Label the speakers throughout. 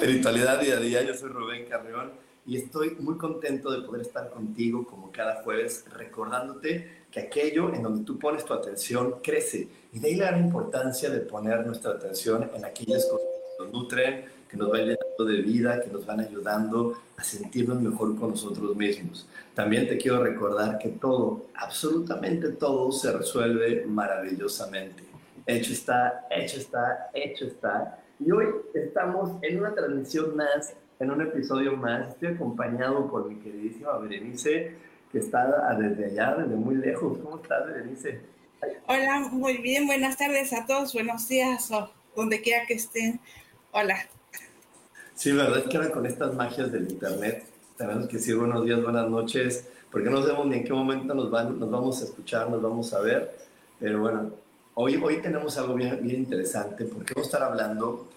Speaker 1: Espiritualidad Día a Día. Yo soy Rubén Carreón y estoy muy contento de poder estar contigo como cada jueves, recordándote que aquello en donde tú pones tu atención crece. Y de ahí la gran importancia de poner nuestra atención en aquellas cosas que nos nutren, que nos van llenando de vida, que nos van ayudando a sentirnos mejor con nosotros mismos. También te quiero recordar que todo, absolutamente todo, se resuelve maravillosamente. Hecho está, hecho está, hecho está y hoy estamos en una transmisión más, en un episodio más. Estoy acompañado por mi queridísima Berenice, que está desde allá, desde muy lejos. ¿Cómo estás, Berenice?
Speaker 2: Hola, muy bien. Buenas tardes a todos. Buenos días o donde quiera que estén. Hola.
Speaker 1: Sí, verdad es que ahora con estas magias del internet tenemos que decir buenos días, buenas noches, porque no sabemos ni en qué momento nos, van, nos vamos a escuchar, nos vamos a ver. Pero bueno, Hoy, hoy tenemos algo bien, bien interesante porque vamos a estar hablando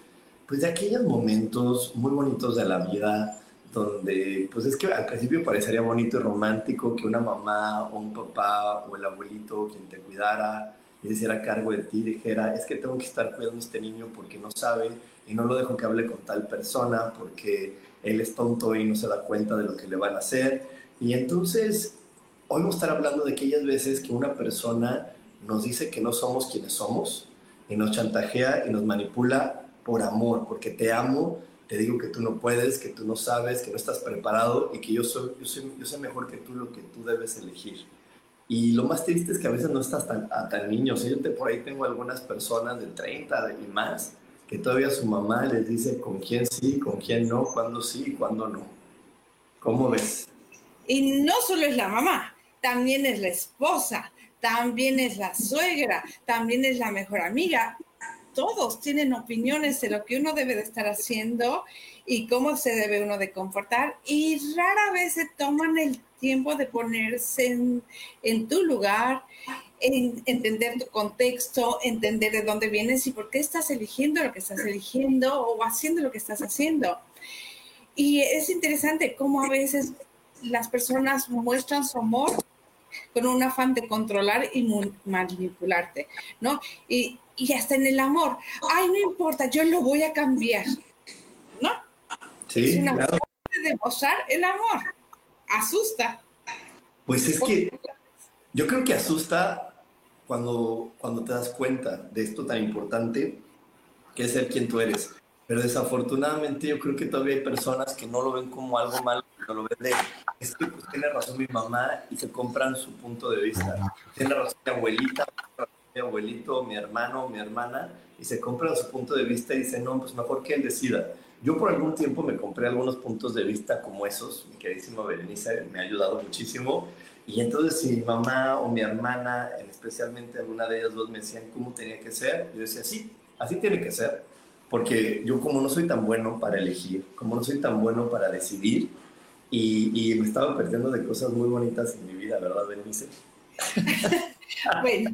Speaker 1: pues, de aquellos momentos muy bonitos de la vida donde, pues es que al principio parecería bonito y romántico que una mamá o un papá o el abuelito quien te cuidara y se hiciera cargo de ti dijera, es que tengo que estar cuidando a este niño porque no sabe y no lo dejo que hable con tal persona porque él es tonto y no se da cuenta de lo que le van a hacer. Y entonces, hoy vamos a estar hablando de aquellas veces que una persona nos dice que no somos quienes somos y nos chantajea y nos manipula por amor, porque te amo, te digo que tú no puedes, que tú no sabes, que no estás preparado y que yo soy, yo soy, yo sé mejor que tú lo que tú debes elegir. Y lo más triste es que a veces no estás tan, tan niño. yo te, por ahí tengo algunas personas de 30 y más que todavía su mamá les dice con quién sí, con quién no, cuándo sí y cuándo no. ¿Cómo ves?
Speaker 2: Y no solo es la mamá, también es la esposa, también es la suegra, también es la mejor amiga. Todos tienen opiniones de lo que uno debe de estar haciendo y cómo se debe uno de comportar y rara vez se toman el tiempo de ponerse en, tu lugar, en entender tu contexto, entender de dónde vienes y por qué estás eligiendo lo que estás eligiendo o haciendo lo que estás haciendo. Y es interesante cómo a veces las personas muestran su amor con un afán de controlar y manipularte, ¿no? Y, y hasta en el amor, ay, no importa, yo lo voy a cambiar, ¿no?
Speaker 1: Sí,
Speaker 2: es una forma de demostrar el amor. Asusta.
Speaker 1: Pues es que yo creo que asusta cuando, cuando te das cuenta de esto tan importante que es ser quien tú eres. Pero desafortunadamente yo creo que todavía hay personas que no lo ven como algo malo, no lo ven de, es que pues, tiene razón mi mamá y se compran su punto de vista. Tiene razón mi abuelita, mi abuelito, mi hermano, mi hermana, y se compran su punto de vista y dicen, no, pues mejor que él decida. Yo por algún tiempo me compré algunos puntos de vista como esos, mi queridísima Berenice me ha ayudado muchísimo, y entonces si mi mamá o mi hermana, especialmente alguna de ellas dos, me decían cómo tenía que ser, yo decía, sí, así tiene que ser porque yo como no soy tan bueno para elegir, como no soy tan bueno para decidir, y, me estaba perdiendo de cosas muy bonitas en mi vida, ¿verdad, Benice?
Speaker 2: bueno,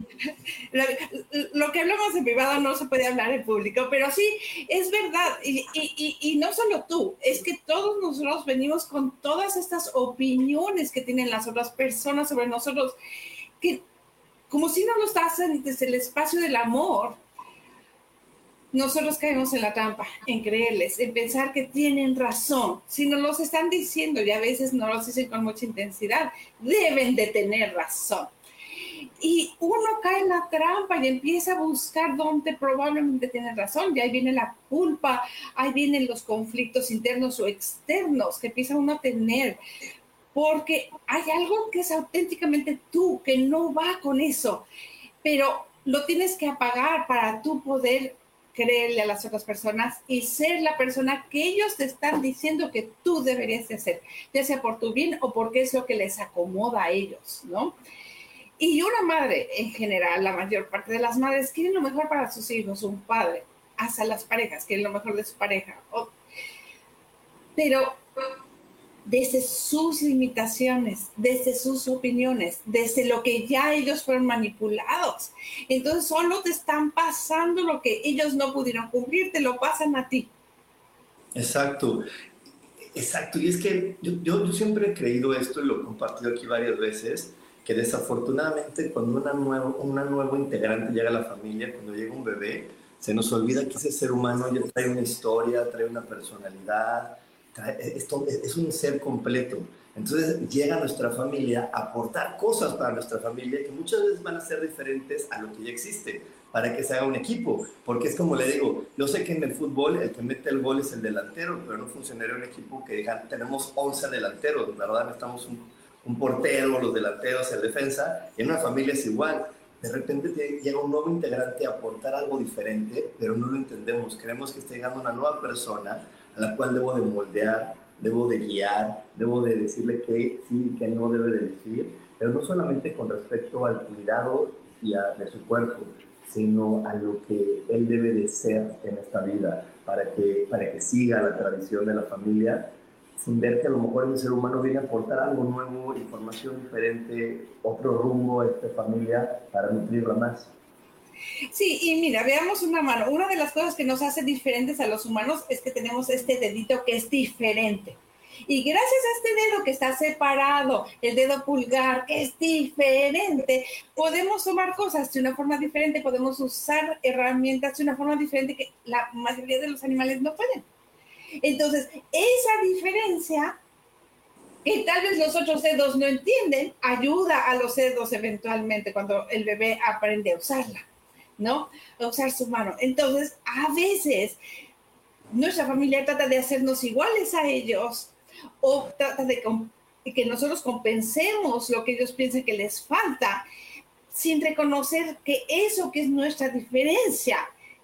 Speaker 2: lo, que hablamos en privado no se puede hablar en público, pero sí, es verdad, y, no solo tú, es que todos nosotros venimos con todas estas opiniones que tienen las otras personas sobre nosotros, que como si no lo hacen desde el espacio del amor, nosotros caemos en la trampa, en creerles, en pensar que tienen razón. Si nos los están diciendo y a veces no los dicen con mucha intensidad, deben de tener razón. Y uno cae en la trampa y empieza a buscar dónde probablemente tienen razón. Y ahí viene la culpa, ahí vienen los conflictos internos o externos que empieza uno a tener porque hay algo que es auténticamente tú, que no va con eso, pero lo tienes que apagar para tú poder creerle a las otras personas y ser la persona que ellos te están diciendo que tú deberías de ser, ya sea por tu bien o porque es lo que les acomoda a ellos, ¿no? Y una madre, en general, la mayor parte de las madres quieren lo mejor para sus hijos, un padre, hasta las parejas quieren lo mejor de su pareja. Pero desde sus limitaciones, desde sus opiniones, desde lo que ya ellos fueron manipulados. Entonces solo te están pasando lo que ellos no pudieron cumplir, te lo pasan a ti.
Speaker 1: Exacto, exacto. Y es que yo, yo, siempre he creído esto y lo he compartido aquí varias veces, que desafortunadamente cuando una nueva, una nueva integrante llega a la familia, cuando llega un bebé, se nos olvida que ese ser humano ya trae una historia, trae una personalidad, esto es un ser completo. Entonces llega nuestra familia a aportar cosas para nuestra familia que muchas veces van a ser diferentes a lo que ya existe, para que se haga un equipo. Porque es como le digo, yo sé que en el fútbol el que mete el gol es el delantero, pero no funcionaría un equipo que digan, tenemos 11 delanteros, ¿verdad? Necesitamos un, un portero, los delanteros, el defensa, y en una familia es igual. De repente llega un nuevo integrante a aportar algo diferente, pero no lo entendemos. Creemos que está llegando una nueva persona a la cual debo de moldear, debo de guiar, debo de decirle qué sí y qué no debe de decir, pero no solamente con respecto al cuidado y a, de su cuerpo, sino a lo que él debe de ser en esta vida para que, para que siga la tradición de la familia, sin ver que a lo mejor el ser humano viene a aportar algo nuevo, información diferente, otro rumbo a esta familia para nutrirla más.
Speaker 2: Sí, y mira, veamos una mano. Una de las cosas que nos hace diferentes a los humanos es que tenemos este dedito que es diferente. Y gracias a este dedo que está separado, el dedo pulgar, que es diferente, podemos tomar cosas de una forma diferente, podemos usar herramientas de una forma diferente que la mayoría de los animales no pueden. Entonces, esa diferencia, que tal vez los otros dedos no entienden, ayuda a los dedos eventualmente cuando el bebé aprende a usarla. ¿No? usar su mano. Entonces, a veces nuestra familia trata de hacernos iguales a ellos o trata de que nosotros compensemos lo que ellos piensan que les falta sin reconocer que eso que es nuestra diferencia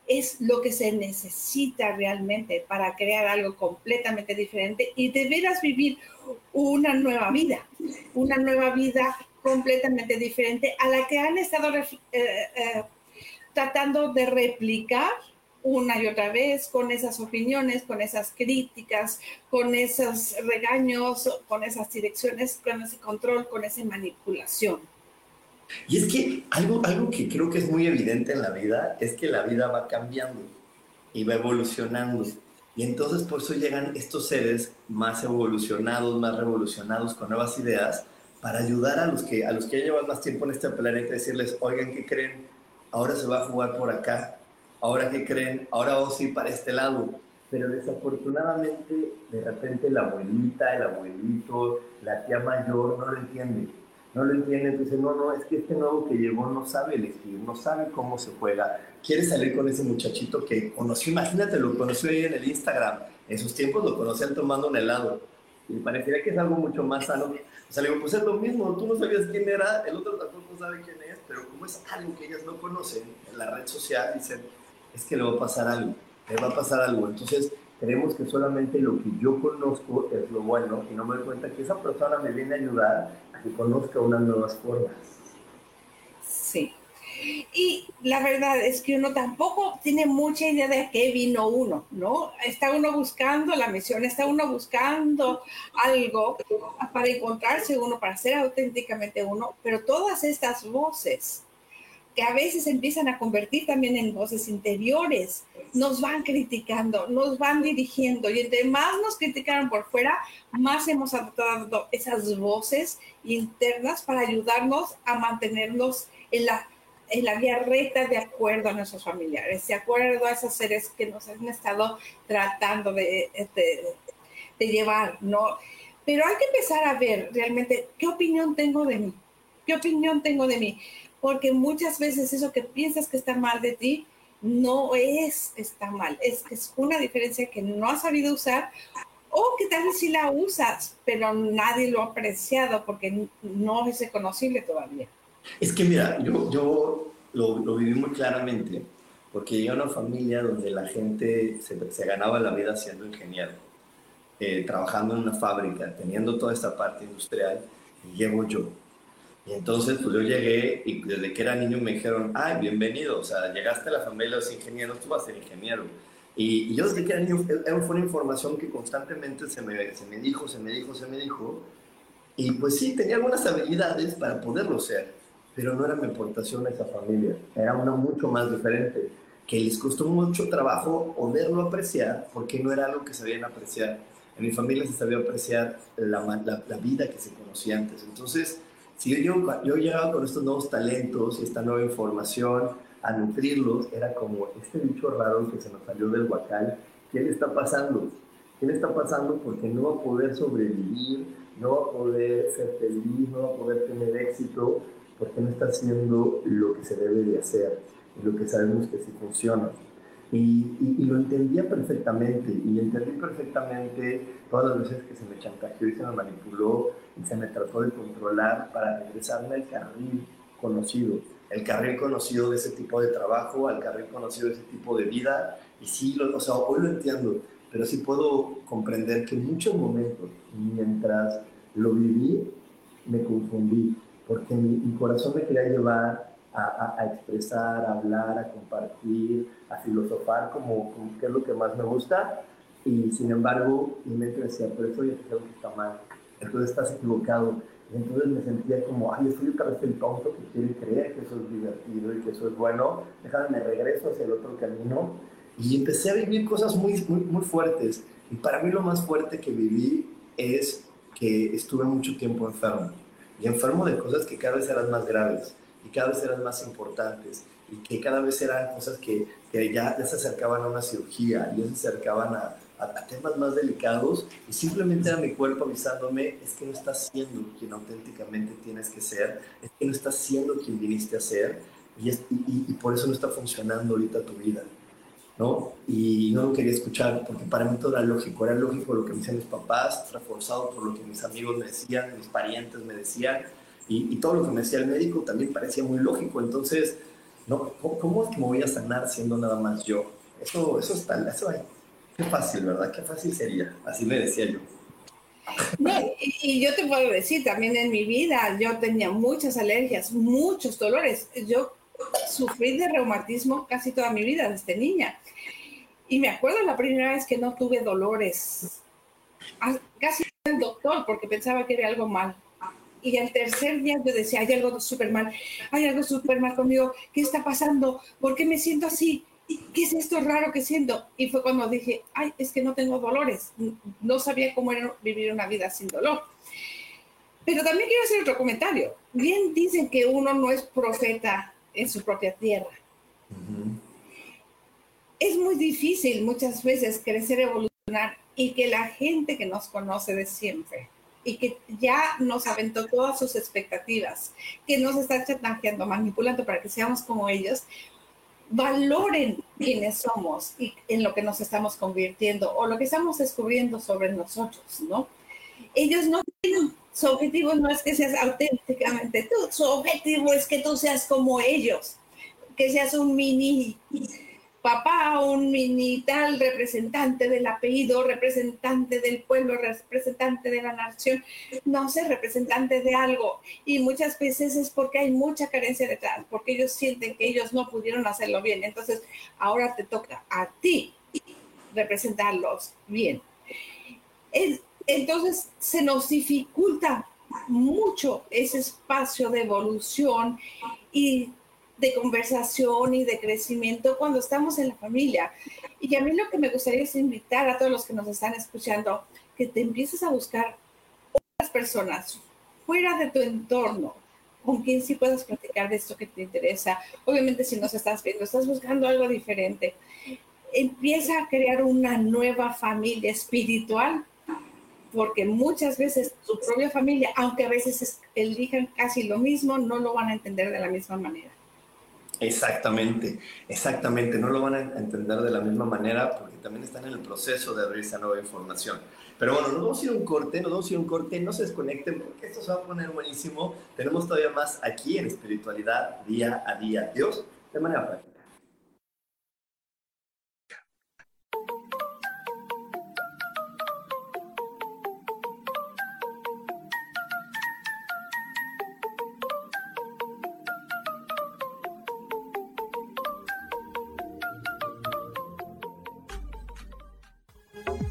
Speaker 2: es lo que se necesita realmente para crear algo completamente diferente y de veras vivir una nueva vida, una nueva vida completamente diferente a la que han estado eh, eh, tratando de replicar una y otra vez con esas opiniones, con esas críticas, con esos regaños, con esas direcciones, con ese control, con esa manipulación.
Speaker 1: Y es que algo, algo que creo que es muy evidente en la vida es que la vida va cambiando y va evolucionando. Y entonces por eso llegan estos seres más evolucionados, más revolucionados, con nuevas ideas, para ayudar a los que, a los que llevan más tiempo en este planeta decirles, oigan, ¿qué creen? Ahora se va a jugar por acá, ahora qué creen, ahora vamos a ir para este lado. Pero desafortunadamente, de repente la abuelita, el abuelito, la tía mayor no lo entiende. No lo entiende, dice, no, no, es que este nuevo que llegó no sabe elegir, no sabe cómo se juega. Quiere salir con ese muchachito que conoció, imagínate, lo conoció ahí en el Instagram. En sus tiempos lo conocían tomando un helado. Y parecería que es algo mucho más sano. O sea, le digo, pues es lo mismo, tú no sabías quién era, el otro tampoco sabe quién es pero como es algo que ellas no conocen, en la red social dicen, es que le va a pasar algo, le va a pasar algo. Entonces, creemos que solamente lo que yo conozco es lo bueno y no me doy cuenta que esa persona me viene a ayudar a que conozca unas nuevas formas.
Speaker 2: Y la verdad es que uno tampoco tiene mucha idea de qué vino uno, ¿no? Está uno buscando la misión, está uno buscando algo para encontrarse uno, para ser auténticamente uno, pero todas estas voces que a veces empiezan a convertir también en voces interiores, nos van criticando, nos van dirigiendo y entre más nos criticaron por fuera, más hemos adoptado esas voces internas para ayudarnos a mantenernos en la en la vía recta de acuerdo a nuestros familiares, de acuerdo a esos seres que nos han estado tratando de, de, llevar, ¿no? Pero hay que empezar a ver realmente qué opinión tengo de mí, qué opinión tengo de mí, porque muchas veces eso que piensas que está mal de ti no es está mal, es, es una diferencia que no has sabido usar O que tal vez sí la usas, pero nadie lo ha apreciado porque no es reconocible todavía.
Speaker 1: Es que mira, yo, yo lo, lo viví muy claramente porque llegué a una familia donde la gente se, ganaba la vida siendo ingeniero, eh, trabajando en una fábrica, teniendo toda esta parte industrial, y llego yo. Y entonces, pues yo llegué y desde que era niño me dijeron, ay, bienvenido, o sea, llegaste a la familia de los ingenieros, tú vas a ser ingeniero. Y, yo desde que era niño, fue una información que constantemente se me, se me dijo, se me dijo, se me dijo. Y pues sí, tenía algunas habilidades para poderlo ser, pero no era mi aportación a esa familia, era una mucho más diferente que les costó mucho trabajo poderlo apreciar porque no era algo que sabían apreciar. En mi familia se sabía apreciar la, la, vida que se conocía antes. Entonces, si yo, yo llegaba con estos nuevos talentos y esta nueva información a nutrirlos, era como este bicho raro que se nos salió del huacal, ¿qué le está pasando? ¿Qué le está pasando? Porque no va a poder sobrevivir, no va a poder ser feliz, no va a poder tener éxito, porque no está haciendo lo que se debe de hacer y lo que sabemos que sí funciona. Y, y, lo entendía perfectamente, y entendí perfectamente todas las veces que se me chantajeó y se me manipuló y se me trató de controlar para regresarme al carril conocido, el carril conocido de ese tipo de trabajo, al carril conocido de ese tipo de vida. Y sí, lo, o sea, hoy lo entiendo, pero sí puedo comprender que en muchos momentos, mientras lo viví, me confundí, porque mi, mi corazón me quería llevar a, expresar, a hablar, a compartir, a filosofar como, como que es lo que más me gusta. Y sin embargo, mi mente decía, pero eso ya creo que está mal, entonces estás equivocado. Y entonces me sentía como, ay, yo soy otra vez el tonto que quiere creer que eso es divertido y que eso es bueno. Déjame, me regreso hacia el otro camino. Y empecé a vivir cosas muy, muy, muy fuertes. Y para mí lo más fuerte que viví es que estuve mucho tiempo enfermo. Y enfermo de cosas que cada vez eran más graves y cada vez eran más importantes y que cada vez eran cosas que, que ya, ya, se acercaban a una cirugía, ya se acercaban a, a, temas más delicados y simplemente era mi cuerpo avisándome, es que no estás siendo quien auténticamente tienes que ser, es que no estás siendo quien viniste a ser y, y, y por eso no está funcionando ahorita tu vida. ¿No? Y no lo quería escuchar porque para mí todo era lógico, era lógico lo que me decían mis papás, reforzado por lo que mis amigos me decían, mis parientes me decían, y, todo lo que me decía el médico también parecía muy lógico. Entonces, ¿no? ¿Cómo, es que me voy a sanar siendo nada más yo? Eso, eso está, eso hay. Qué fácil, ¿verdad? Qué fácil sería. Así me decía yo.
Speaker 2: y yo te puedo decir, también en mi vida yo tenía muchas alergias, muchos dolores. Yo sufrí de reumatismo casi toda mi vida desde niña. Y me acuerdo la primera vez que no tuve dolores. Ah, casi el doctor porque pensaba que era algo mal y al tercer día yo decía, hay algo súper mal, hay algo súper mal conmigo, ¿qué está pasando? ¿Por qué me siento así? ¿Qué es esto raro que siento? Y fue cuando dije, ay, es que no tengo dolores, no sabía cómo era vivir una vida sin dolor. Pero también quiero hacer otro comentario. Bien dicen que uno no es profeta en su propia tierra. Es muy difícil muchas veces crecer, evolucionar y que la gente que nos conoce de siempre y que ya nos aventó todas sus expectativas, que nos está chantajeando, manipulando para que seamos como ellos, valoren quiénes somos y en lo que nos estamos convirtiendo o lo que estamos descubriendo sobre nosotros, ¿no? Ellos no su objetivo no es que seas auténticamente tú, su objetivo es que tú seas como ellos, que seas un mini papá, un mini tal representante del apellido, representante del pueblo, representante de la nación, no sé, representante de algo. Y muchas veces es porque hay mucha carencia detrás, porque ellos sienten que ellos no pudieron hacerlo bien. Entonces, ahora te toca a ti representarlos bien. Entonces, se nos dificulta mucho ese espacio de evolución y de conversación y de crecimiento cuando estamos en la familia. Y a mí lo que me gustaría es invitar a todos los que nos están escuchando que te empieces a buscar otras personas fuera de tu entorno con quien sí puedas platicar de esto que te interesa. Obviamente si nos estás viendo, estás buscando algo diferente. Empieza a crear una nueva familia espiritual porque muchas veces tu propia familia, aunque a veces elijan casi lo mismo, no lo van a entender de la misma manera.
Speaker 1: Exactamente, exactamente. No lo van a entender de la misma manera porque también están en el proceso de abrir esa nueva información. Pero bueno, nos vamos a ir a un corte, nos vamos a ir a un corte, no se desconecten porque esto se va a poner buenísimo. Tenemos todavía más aquí en espiritualidad día a día. Dios, de manera práctica.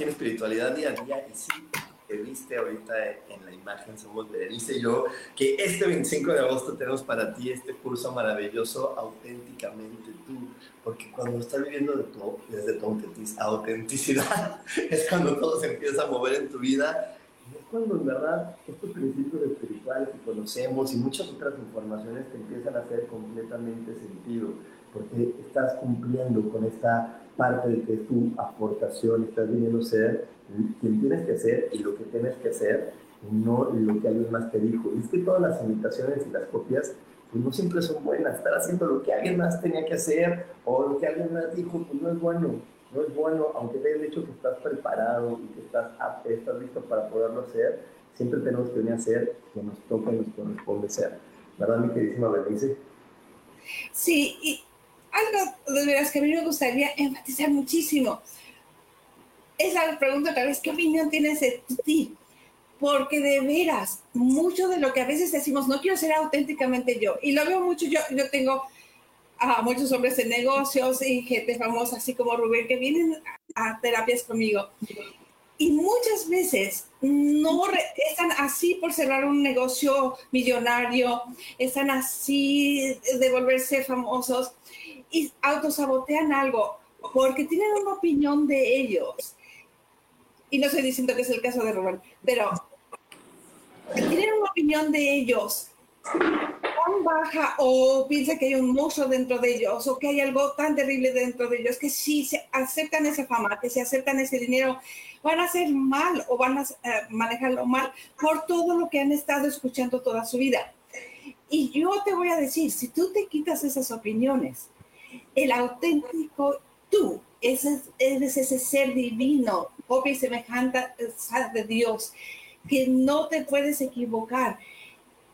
Speaker 1: Aquí en Espiritualidad Día a Día. Y sí, que viste ahorita en la imagen, somos Berenice y yo, que este 25 de agosto tenemos para ti este curso maravilloso, Auténticamente Tú. Porque cuando estás viviendo de tu, desde tu autenticidad, es cuando todo se empieza a mover en tu vida. Y es cuando en verdad estos principios espirituales que conocemos y muchas otras informaciones te empiezan a hacer completamente sentido. Porque estás cumpliendo con esta parte de que tu aportación, estás viniendo a ser quien tienes que ser y lo que tienes que hacer, no lo que alguien más te dijo. Y es que todas las imitaciones y las copias, pues no siempre son buenas. Estar haciendo lo que alguien más tenía que hacer o lo que alguien más dijo, pues no es bueno. No es bueno, aunque te hayan dicho que estás preparado y que estás, estás listo para poderlo hacer, siempre tenemos que venir a hacer que nos toca y nos corresponde ser. ¿Verdad, mi queridísima Berenice?
Speaker 2: Sí, y algo de veras que a mí me gustaría enfatizar muchísimo. Es la pregunta otra vez, ¿qué opinión tienes de ti? Porque de veras, mucho de lo que a veces decimos, no quiero ser auténticamente yo, y lo veo mucho, yo, yo tengo a muchos hombres de negocios y gente famosa, así como Rubén, que vienen a terapias conmigo. Y muchas veces no están así por cerrar un negocio millonario, están así de volverse famosos y autosabotean algo porque tienen una opinión de ellos. Y no estoy diciendo que es el caso de Rubén, pero tienen una opinión de ellos tan baja o piensa que hay un monstruo dentro de ellos o que hay algo tan terrible dentro de ellos que si se aceptan esa fama, que se aceptan ese dinero, van a hacer mal o van a eh, manejarlo mal por todo lo que han estado escuchando toda su vida. Y yo te voy a decir, si tú te quitas esas opiniones, el auténtico tú, ese, eres ese ser divino, copia y semejante de Dios, que no te puedes equivocar.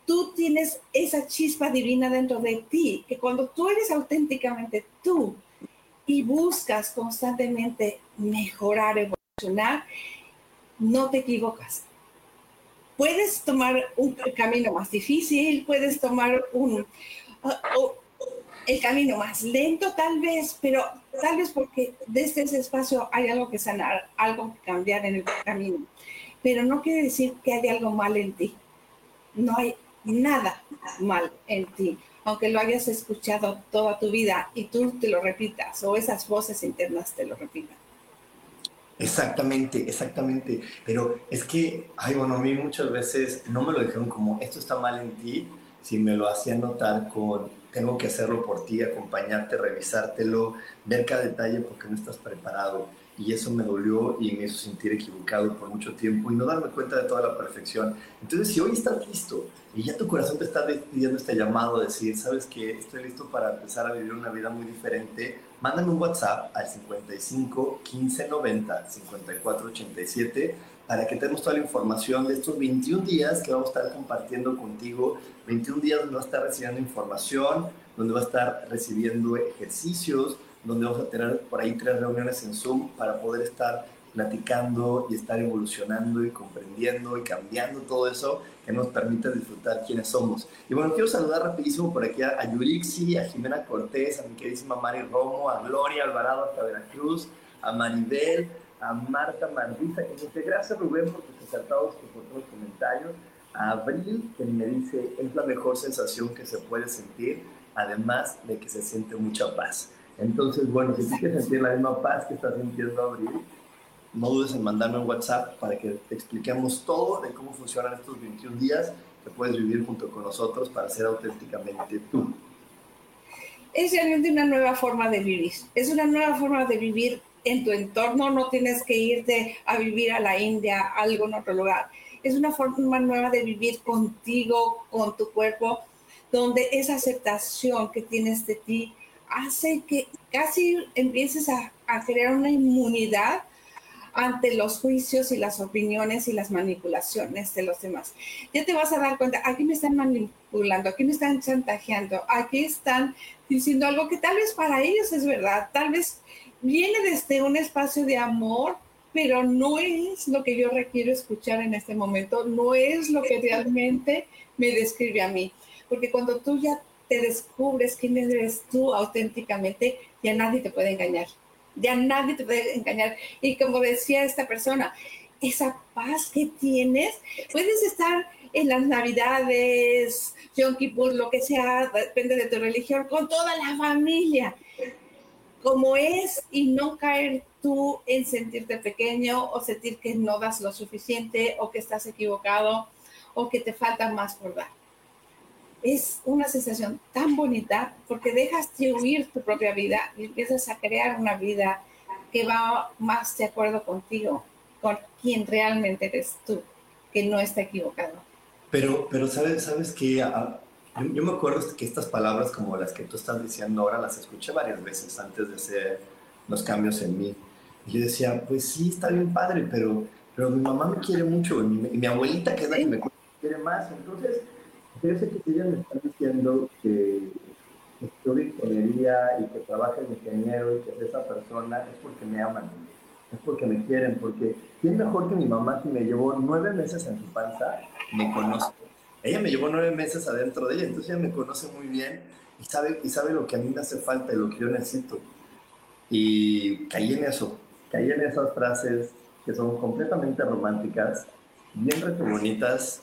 Speaker 2: Tú tienes esa chispa divina dentro de ti, que cuando tú eres auténticamente tú, y buscas constantemente mejorar, evolucionar, no te equivocas. Puedes tomar un camino más difícil, puedes tomar un, el camino más lento tal vez, pero tal vez porque desde ese espacio hay algo que sanar, algo que cambiar en el camino. Pero no quiere decir que haya algo mal en ti. No hay nada mal en ti, aunque lo hayas escuchado toda tu vida y tú te lo repitas o esas voces internas te lo repitan.
Speaker 1: Exactamente, exactamente. Pero es que, ay, bueno, a mí muchas veces no me lo dijeron como, esto está mal en ti, si me lo hacían notar con, tengo que hacerlo por ti, acompañarte, revisártelo, ver cada detalle porque no estás preparado y eso me dolió y me hizo sentir equivocado por mucho tiempo y no darme cuenta de toda la perfección. Entonces, si hoy estás listo y ya tu corazón te está pidiendo este llamado, decir, sabes que estoy listo para empezar a vivir una vida muy diferente, mándame un WhatsApp al 55 15 90 54 87 para que tengas toda la información de estos 21 días que vamos a estar compartiendo contigo. 21 días donde vas a estar recibiendo información, donde vas a estar recibiendo ejercicios, donde vamos a tener por ahí tres reuniones en Zoom para poder estar platicando y estar evolucionando y comprendiendo y cambiando todo eso que nos permite disfrutar quiénes somos. Y bueno, quiero saludar rapidísimo por aquí a, Yurixi, a Jimena Cortés, a mi queridísima Mari Romo, a Gloria Alvarado hasta Veracruz, a Maribel, a Marta Mardiza, que dice gracias Rubén por tus acertados y por los comentarios, a Abril, que me dice es la mejor sensación que se puede sentir, además de que se siente mucha paz. Entonces, bueno, si quieres sentir la misma paz que estás sintiendo Abril, no dudes en mandarme un WhatsApp para que te expliquemos todo de cómo funcionan estos 21 días que puedes vivir junto con nosotros para ser auténticamente tú.
Speaker 2: Es realmente una nueva forma de vivir. Es una nueva forma de vivir en tu entorno. No tienes que irte a vivir a la India, a algún otro lugar. Es una forma nueva de vivir contigo, con tu cuerpo, donde esa aceptación que tienes de ti hace que casi empieces a, crear una inmunidad ante los juicios y las opiniones y las manipulaciones de los demás. Ya te vas a dar cuenta, aquí me están manipulando, aquí me están chantajeando, aquí están diciendo algo que tal vez para ellos es verdad, tal vez viene desde un espacio de amor, pero no es lo que yo requiero escuchar en este momento, no es lo que realmente me describe a mí. Porque cuando tú ya te descubres quién eres tú auténticamente, ya nadie te puede engañar. Ya nadie te puede engañar. Y como decía esta persona, esa paz que tienes, puedes estar en las navidades, Yom Kippur, lo que sea, depende de tu religión, con toda la familia, como es, y no caer tú en sentirte pequeño o sentir que no das lo suficiente o que estás equivocado o que te falta más por dar es una sensación tan bonita porque dejas de huir tu propia vida y empiezas a crear una vida que va más de acuerdo contigo, con quien realmente eres tú, que no está equivocado.
Speaker 1: Pero, pero sabes, sabes que yo, me acuerdo que estas palabras como las que tú estás diciendo ahora las escuché varias veces antes de hacer los cambios en mí. Y yo decía, pues sí, está bien padre, pero, pero mi mamá me quiere mucho y mi, abuelita, que es la que me quiere más. Entonces, Fíjese que ella me está diciendo que estudio ingeniería y que trabaja de ingeniero y que es esa persona es porque me aman, es porque me quieren, porque ¿quién mejor que mi mamá que me llevó nueve meses en su panza me conoce? Ella me llevó nueve meses adentro de ella, entonces ella me conoce muy bien y sabe, y sabe lo que a mí me hace falta y lo que yo necesito. Y caí en eso, caí en esas frases que son completamente románticas, bien bonitas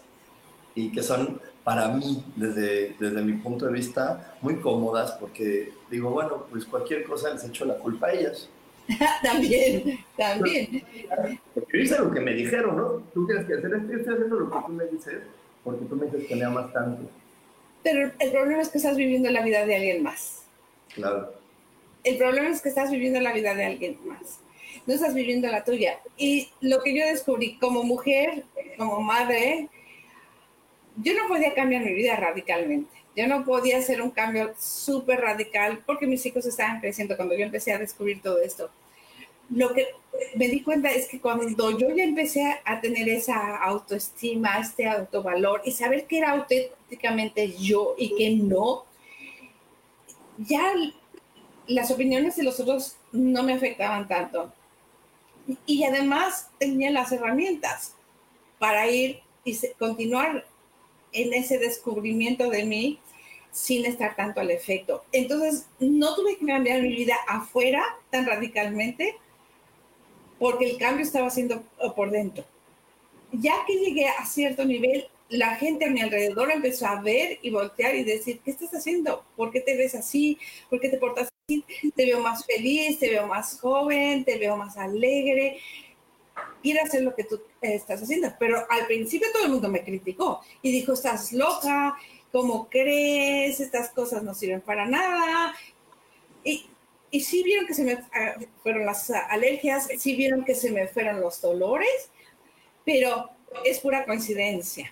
Speaker 1: y que son para mí, desde, desde mi punto de vista, muy cómodas porque digo, bueno, pues cualquier cosa les echo la culpa a ellas.
Speaker 2: también, también.
Speaker 1: Hice lo que me dijeron, ¿no? Tú tienes que hacer esto, yo estoy haciendo lo que tú me dices porque tú me dices que me amas tanto.
Speaker 2: Pero el problema es que estás viviendo la vida de alguien más.
Speaker 1: Claro.
Speaker 2: El problema es que estás viviendo la vida de alguien más. No estás viviendo la tuya. Y lo que yo descubrí como mujer, como madre, yo no podía cambiar mi vida radicalmente. Yo no podía hacer un cambio súper radical porque mis hijos estaban creciendo cuando yo empecé a descubrir todo esto. Lo que me di cuenta es que cuando yo ya empecé a tener esa autoestima, este autovalor y saber que era auténticamente yo y que no, ya las opiniones de los otros no me afectaban tanto. Y además tenía las herramientas para ir y continuar en ese descubrimiento de mí sin estar tanto al efecto. Entonces, no tuve que cambiar mi vida afuera tan radicalmente porque el cambio estaba haciendo por dentro. Ya que llegué a cierto nivel, la gente a mi alrededor empezó a ver y voltear y decir, ¿qué estás haciendo? ¿Por qué te ves así? ¿Por qué te portas así? Te veo más feliz, te veo más joven, te veo más alegre. A hacer lo que tú estás haciendo. Pero al principio todo el mundo me criticó y dijo, estás loca, ¿cómo crees? Estas cosas no sirven para nada. Y, y sí vieron que se me ah, fueron las alergias, sí vieron que se me fueron los dolores, pero es pura coincidencia.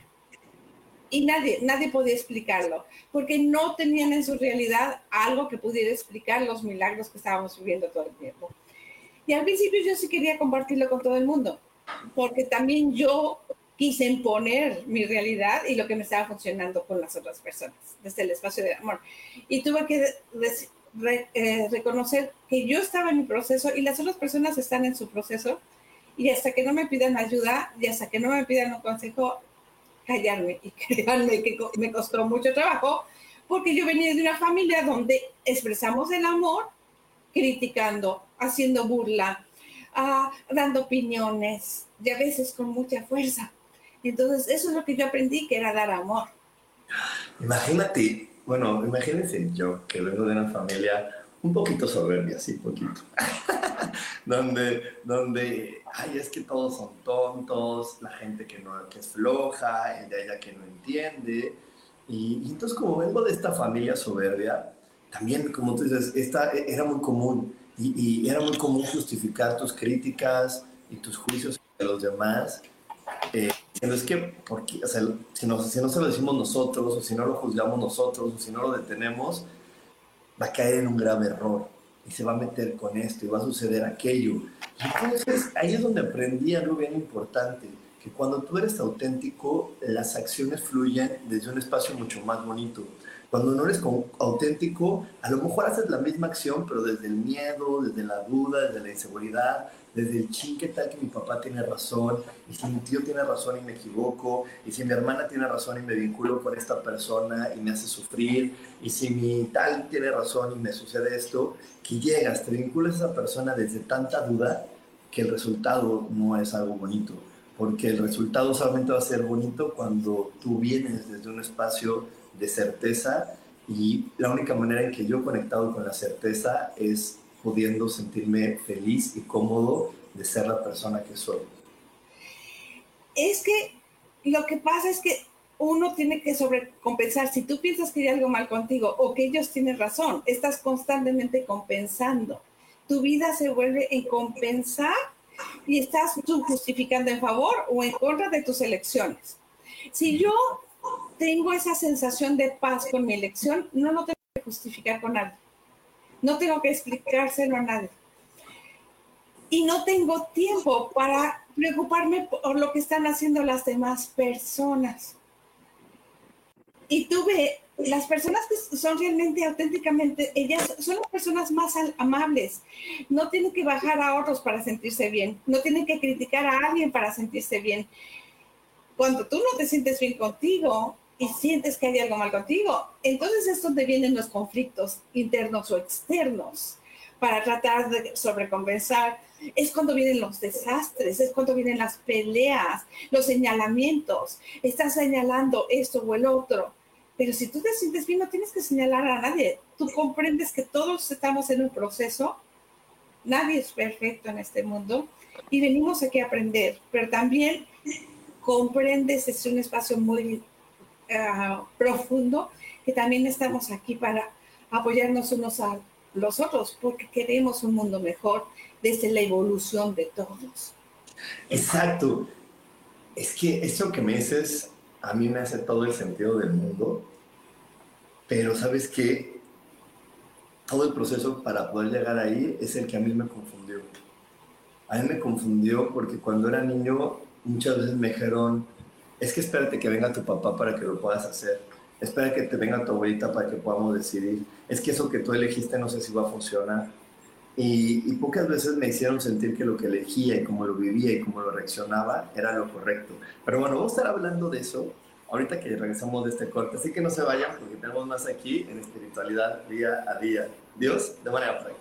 Speaker 2: Y nadie, nadie podía explicarlo, porque no tenían en su realidad algo que pudiera explicar los milagros que estábamos viviendo todo el tiempo. Y al principio yo sí quería compartirlo con todo el mundo, porque también yo quise imponer mi realidad y lo que me estaba funcionando con las otras personas, desde el espacio de amor. Y tuve que eh, reconocer que yo estaba en mi proceso y las otras personas están en su proceso. Y hasta que no me pidan ayuda y hasta que no me pidan un consejo, callarme. Y créanme que me costó mucho trabajo porque yo venía de una familia donde expresamos el amor criticando, haciendo burla, ah, dando opiniones y a veces con mucha fuerza. Entonces, eso es lo que yo aprendí, que era dar amor.
Speaker 1: Imagínate, bueno, imagínense yo, que vengo de una familia un poquito soberbia, sí, poquito, donde, donde, ay, es que todos son tontos, la gente que, no, que es floja, el de ella que no entiende, y, entonces como vengo de esta familia soberbia, también, como tú dices, esta era muy común, y, y era muy común justificar tus críticas y tus juicios de los demás, eh, es que, porque, o sea, si, no, si no se lo decimos nosotros, o si no lo juzgamos nosotros, o si no lo detenemos, va a caer en un grave error y se va a meter con esto y va a suceder aquello. Entonces ahí es donde aprendí algo bien importante, que cuando tú eres auténtico, las acciones fluyen desde un espacio mucho más bonito. Cuando no eres auténtico, a lo mejor haces la misma acción, pero desde el miedo, desde la duda, desde la inseguridad, desde el chin, ¿qué tal que mi papá tiene razón? Y si mi tío tiene razón y me equivoco, y si mi hermana tiene razón y me vinculo con esta persona y me hace sufrir, y si mi tal tiene razón y me sucede esto, que llegas, te vinculas a esa persona desde tanta duda que el resultado no es algo bonito, porque el resultado solamente va a ser bonito cuando tú vienes desde un espacio de certeza y la única manera en que yo he conectado con la certeza es pudiendo sentirme feliz y cómodo de ser la persona que soy.
Speaker 2: Es que lo que pasa es que uno tiene que sobrecompensar. Si tú piensas que hay algo mal contigo o que ellos tienen razón, estás constantemente compensando. Tu vida se vuelve en compensar y estás tú justificando en favor o en contra de tus elecciones. Si yo tengo esa sensación de paz con mi elección, no lo tengo que justificar con nadie. No tengo que explicárselo a nadie. Y no tengo tiempo para preocuparme por lo que están haciendo las demás personas. Y tuve las personas que son realmente auténticamente, ellas son las personas más amables. No tienen que bajar a otros para sentirse bien. No tienen que criticar a alguien para sentirse bien. Cuando tú no te sientes bien contigo, y sientes que hay algo mal contigo, entonces es donde vienen los conflictos internos o externos para tratar de sobrecompensar. Es cuando vienen los desastres, es cuando vienen las peleas, los señalamientos. Estás señalando esto o el otro. Pero si tú te sientes bien, no tienes que señalar a nadie. Tú comprendes que todos estamos en un proceso. Nadie es perfecto en este mundo y venimos aquí a aprender, pero también comprendes, es un espacio muy eh, profundo, que también estamos aquí para apoyarnos unos a los otros, porque queremos un mundo mejor desde la evolución de todos.
Speaker 1: Exacto. Es que eso que me dices a mí me hace todo el sentido del mundo, pero sabes que todo el proceso para poder llegar ahí es el que a mí me confundió. A mí me confundió porque cuando era niño muchas veces me dijeron, es que espérate que venga tu papá para que lo puedas hacer. espera que te venga tu abuelita para que podamos decidir. Es que eso que tú elegiste no sé si va a funcionar. Y, y, pocas veces me hicieron sentir que lo que elegía y cómo lo vivía y cómo lo reaccionaba era lo correcto. Pero bueno, vamos a estar hablando de eso ahorita que regresamos de este corte. Así que no se vayan porque tenemos más aquí en espiritualidad día a día. Dios de manera práctica.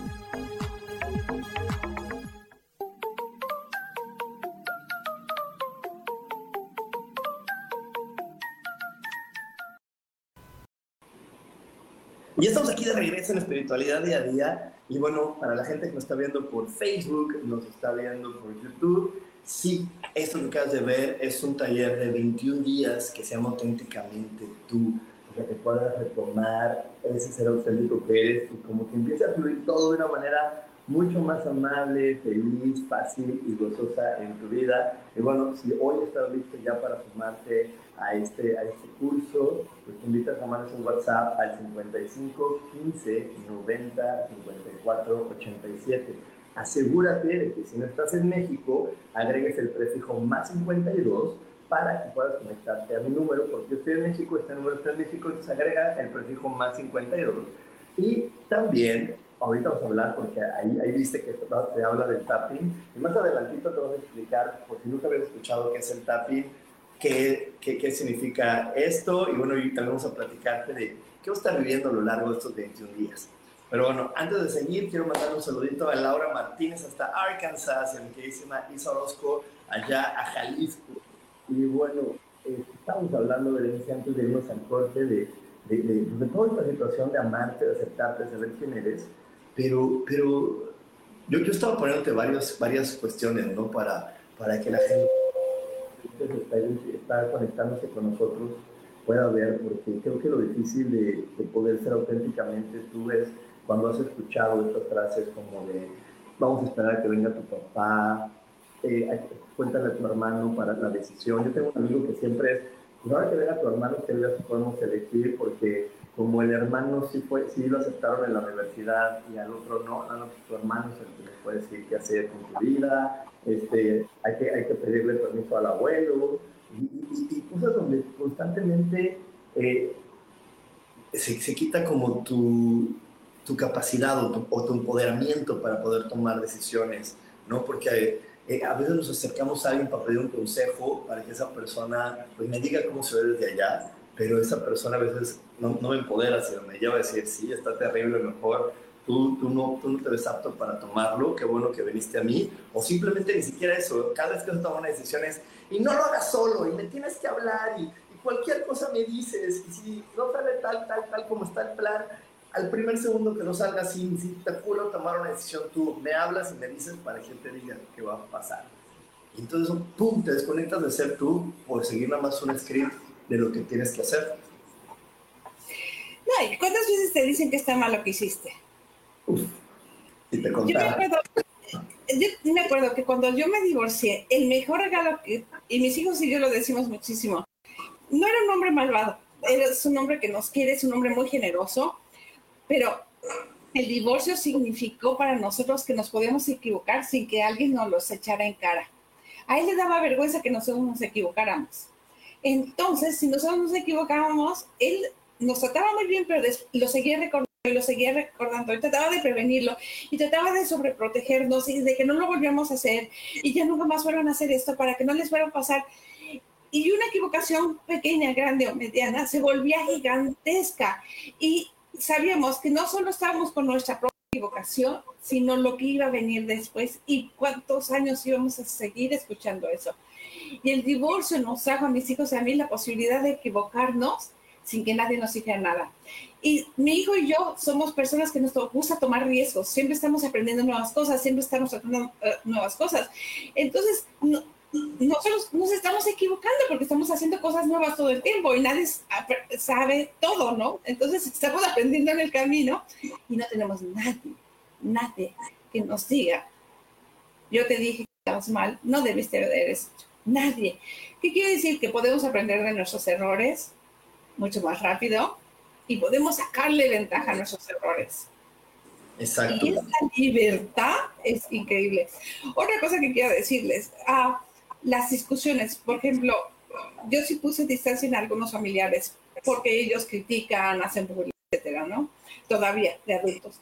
Speaker 1: Y estamos aquí de regreso en Espiritualidad Día a Día. Y bueno, para la gente que nos está viendo por Facebook, nos está viendo por YouTube, sí, esto que acabas de ver es un taller de 21 días que se llama auténticamente tú, para que puedas retomar ese ser auténtico que eres y como que empiece a fluir todo de una manera mucho más amable, feliz, fácil y gozosa en tu vida. Y bueno, si hoy estás listo ya para sumarte a este, a este curso, pues te invito a llamarnos un WhatsApp al 55 15 90 54 87. Asegúrate de que si no estás en México, agregues el prefijo más 52 para que puedas conectarte a mi número, porque yo estoy en México, este número está en México, entonces agrega el prefijo más 52. Y también, ahorita vamos a hablar, porque ahí, ahí viste que se habla del tapping, y más adelantito te voy a explicar, por si nunca habías escuchado qué es el tapping, qué, qué, qué significa esto y bueno, y también vamos a platicarte de qué estar viviendo a lo largo de estos 21 días. Pero bueno, antes de seguir, quiero mandar un saludito a Laura Martínez hasta Arkansas a mi queridísima Isa Orozco allá a Jalisco. Y bueno, eh, estamos hablando de antes de irnos al corte de, de, de, de, toda esta situación de amarte, de aceptarte, de saber quién eres, pero, pero yo, yo estaba poniéndote varios, varias cuestiones, ¿no? Para, para que la gente está, está conectándose con nosotros pueda ver, porque creo que lo difícil de, de, poder ser auténticamente tú es cuando has escuchado estas frases como de vamos a esperar a que venga tu papá, eh, cuéntale a tu hermano para la decisión. Yo tengo un amigo que siempre es, pues ahora que venga tu hermano, que ya podemos elegir, porque como el hermano sí, fue, sí lo aceptaron en la universidad y al otro no, a tu hermano es el que les puede decir qué hacer con tu vida, este, hay, que, hay que pedirle permiso al abuelo, y, y, y cosas donde constantemente eh, se, se, quita como tu, tu capacidad o tu, o tu, empoderamiento para poder tomar decisiones, ¿no? Porque eh, a veces nos acercamos a alguien para pedir un consejo, para que esa persona pues, me diga cómo se ve desde allá, pero esa persona a veces no, no me empodera, sino me lleva a decir, sí, está terrible, mejor Tú, tú, no, tú no te ves apto para tomarlo, qué bueno que viniste a mí, o simplemente ni siquiera eso, cada vez que se toma una decisión es, y no lo hagas solo, y me tienes que hablar, y, cualquier cosa me dices, y si no sale tal, tal, tal como está el plan, al primer segundo que no salga así, si te apuro tomar una decisión, tú me hablas y me dices para que te diga qué va a pasar. Y entonces, pum, te desconectas de ser tú por seguir nada más un script de lo que tienes que hacer.
Speaker 2: No, ¿cuántas veces te dicen que está mal lo que hiciste?
Speaker 1: Uf, y te yo
Speaker 2: me, acuerdo, yo me acuerdo que cuando yo me divorcié, el mejor regalo que, y mis hijos y yo lo decimos muchísimo, no era un hombre malvado, era un hombre que nos quiere, es un hombre muy generoso, pero el divorcio significó para nosotros que nos podíamos equivocar sin que alguien nos los echara en cara. A él le daba vergüenza que nosotros nos equivocáramos. Entonces, si nosotros nos equivocábamos, él nos trataba muy bien, pero lo seguía recordando lo seguía recordando y trataba de prevenirlo y trataba de sobreprotegernos y de que no lo volviéramos a hacer y ya nunca más vuelvan a hacer esto para que no les fuera a pasar. Y una equivocación pequeña, grande o mediana se volvía gigantesca y sabíamos que no solo estábamos con nuestra propia equivocación, sino lo que iba a venir después y cuántos años íbamos a seguir escuchando eso. Y el divorcio nos trajo a mis hijos y a mí la posibilidad de equivocarnos sin que nadie nos dijera nada. Y mi hijo y yo somos personas que nos gusta tomar riesgos, siempre estamos aprendiendo nuevas cosas, siempre estamos aprendiendo eh, nuevas cosas. Entonces, nosotros nos estamos equivocando porque estamos haciendo cosas nuevas todo el tiempo y nadie sabe todo, ¿no? Entonces estamos aprendiendo en el camino y no tenemos nadie, nadie que nos diga, yo te dije que estabas mal, no debiste haber hecho. Nadie. ¿Qué quiere decir? Que podemos aprender de nuestros errores mucho más rápido, y podemos sacarle ventaja a nuestros errores.
Speaker 1: Exacto.
Speaker 2: Y esa libertad es increíble. Otra cosa que quiero decirles, ah, las discusiones, por ejemplo, yo sí puse distancia en algunos familiares porque ellos critican, hacen bullying, etcétera, ¿no? Todavía de adultos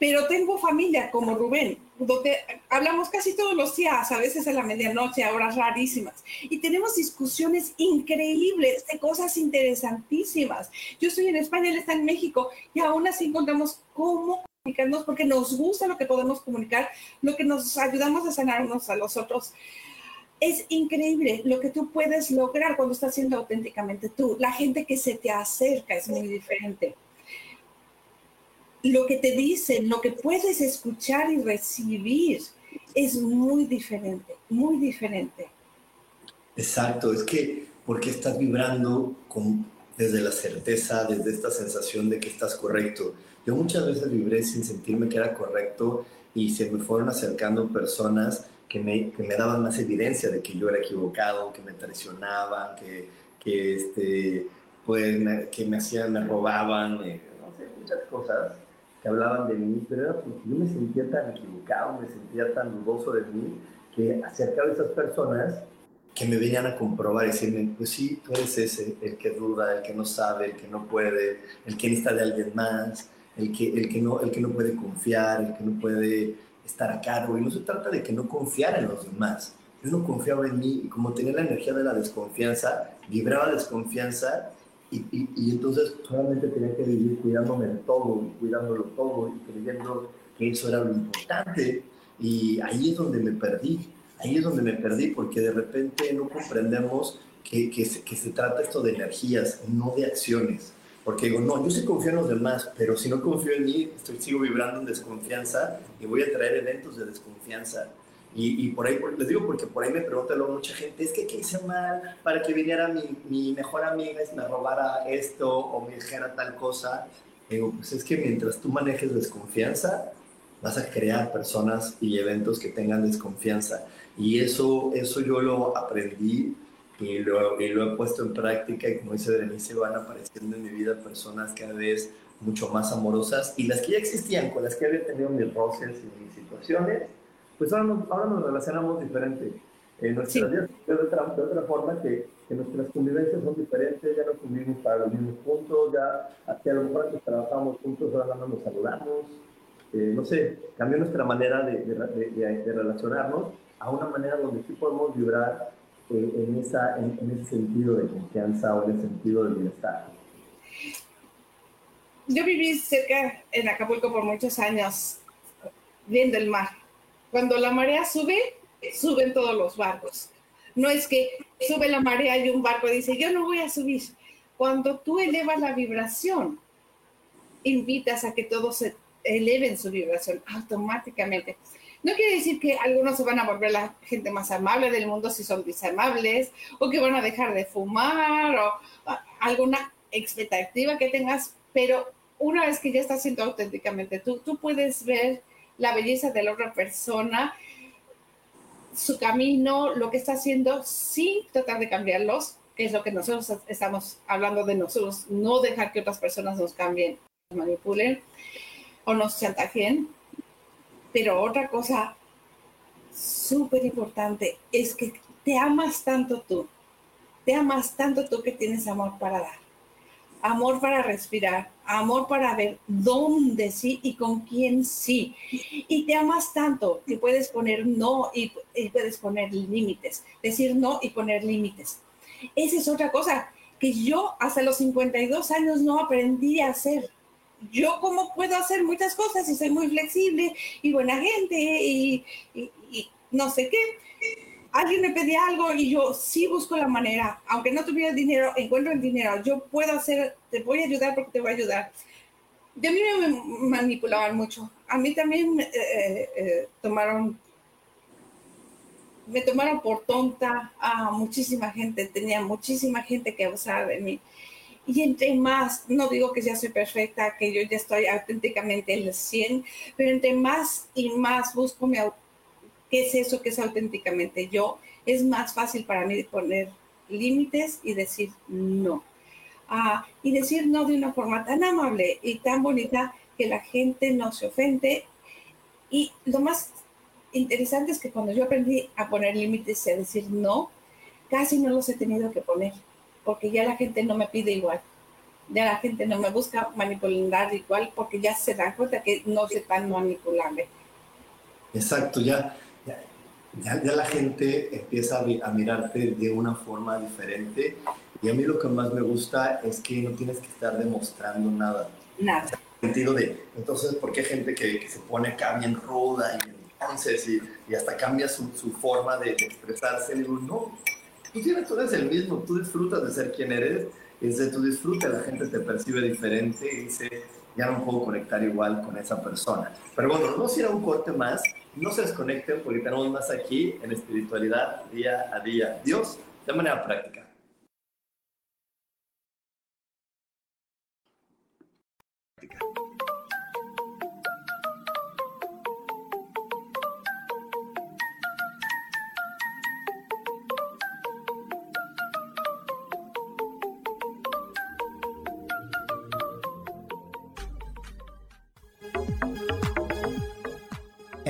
Speaker 2: pero tengo familia como Rubén, donde hablamos casi todos los días, a veces a la medianoche, a horas rarísimas, y tenemos discusiones increíbles de cosas interesantísimas. Yo estoy en España, él está en México, y aún así encontramos cómo comunicarnos porque nos gusta lo que podemos comunicar, lo que nos ayudamos a sanar unos a los otros. Es increíble lo que tú puedes lograr cuando estás siendo auténticamente tú. La gente que se te acerca es muy diferente lo que te dicen, lo que puedes escuchar y recibir es muy diferente, muy diferente.
Speaker 1: Exacto, es que porque estás vibrando con, desde la certeza, desde esta sensación de que estás correcto. Yo muchas veces vibré sin sentirme que era correcto y se me fueron acercando personas que me, que me daban más evidencia de que yo era equivocado, que me traicionaban, que, que, este, pues, me, que me hacían, me robaban, no sé, muchas cosas que hablaban de mí, pero era porque yo me sentía tan equivocado, me sentía tan dudoso de mí, que acercaba a esas personas que me venían a comprobar y decirme, pues sí, tú eres ese, el que duda, el que no sabe, el que no puede, el que necesita de alguien más, el que, el que, no, el que no puede confiar, el que no puede estar a cargo. Y no se trata de que no confiara en los demás. Yo no confiaba en mí y como tenía la energía de la desconfianza, vibraba desconfianza y, y, entonces solamente tenía que vivir cuidándome de todo, cuidándolo todo y creyendo que eso era lo importante. Y ahí es donde me perdí, ahí es donde me perdí porque de repente no comprendemos que, que, se, que se trata esto de energías, no de acciones. Porque digo, no, yo sí confío en los demás, pero si no confío en mí, estoy, sigo vibrando en desconfianza y voy a traer eventos de desconfianza. Y, por ahí, les digo porque por ahí me pregunta luego mucha gente, es que ¿qué hice mal para que viniera mi, mi mejor amiga y me robara esto o me dijera tal cosa? Digo, pues es que mientras tú manejes desconfianza, vas a crear personas y eventos que tengan desconfianza. Y eso, eso yo lo aprendí y lo, y lo he puesto en práctica y como dice Berenice, van apareciendo en mi vida personas cada vez mucho más amorosas y las que ya existían, con las que había tenido mis roces y mis situaciones, pues ahora nos, ahora nos relacionamos diferente. En nuestras vidas de otra, de otra forma que, que, nuestras convivencias son diferentes, ya no convivimos para los mismos puntos, ya a lo mejor antes trabajamos juntos, ahora no nos saludamos, eh, no sé, cambió nuestra manera de, de, de, relacionarnos a una manera donde sí podemos vibrar eh, en, esa, en, ese sentido de confianza o en ese sentido de bienestar.
Speaker 2: Yo viví cerca en Acapulco por muchos años, viendo el mar. Cuando la marea sube, suben todos los barcos. No es que sube la marea y un barco dice, yo no voy a subir. Cuando tú elevas la vibración, invitas a que todos se eleven su vibración automáticamente. No quiere decir que algunos se van a volver la gente más amable del mundo si son disamables, o que van a dejar de fumar, o alguna expectativa que tengas, pero una vez que ya estás siendo auténticamente tú, tú puedes ver la belleza de la otra persona, su camino, lo que está haciendo, sin tratar de cambiarlos, que es lo que nosotros estamos hablando de nosotros, no dejar que otras personas nos cambien, manipulen o nos chantajeen, pero otra cosa súper importante es que te amas tanto tú, te amas tanto tú que tienes amor para dar, amor para respirar, amor para ver dónde sí y con quién sí. Y te amas tanto que puedes poner no y, puedes poner límites, decir no y poner límites. Esa es otra cosa que yo hasta los 52 años no aprendí a hacer yo como puedo hacer muchas cosas y soy muy flexible y buena gente y, no sé qué. Alguien me pedía algo y yo sí busco la manera, aunque no tuviera dinero, encuentro el dinero, yo puedo hacer, te voy a ayudar porque te voy a ayudar. De mí me manipulaban mucho. A mí también eh, eh, eh, tomaron, me tomaron por tonta a muchísima gente, tenía muchísima gente que abusaba de mí. Y entre más, no digo que ya soy perfecta, que yo ya estoy auténticamente en el 100, pero entre más y más busco mi, qué es eso que es auténticamente yo, es más fácil para mí poner límites y decir no. Ah, y decir no de una forma tan amable y tan bonita que la gente no se ofende. Y lo más interesante es que cuando yo aprendí a poner límites y a decir no, casi no los he tenido que poner porque ya la gente no me pide igual. Ya la gente no me busca manipular igual porque ya se dan cuenta que no se tan manipulable.
Speaker 1: Exacto, ya, ya, ya, la gente empieza a, mirarte de una forma diferente y a mí lo que más me gusta es que no tienes que estar demostrando nada.
Speaker 2: Nada.
Speaker 1: En el sentido de, entonces, ¿por qué gente que, se pone acá bien ruda y entonces y, y hasta cambia su, su forma de, expresarse? Y digo, no, tú, tienes, tú eres el mismo, tú disfrutas de ser quien eres, y desde tu disfrute la gente te percibe diferente y dice, ya no puedo conectar igual con esa persona. Pero bueno, vamos a ir a un corte más, no se desconecten porque tenemos más aquí en espiritualidad día a día. Dios, de manera práctica.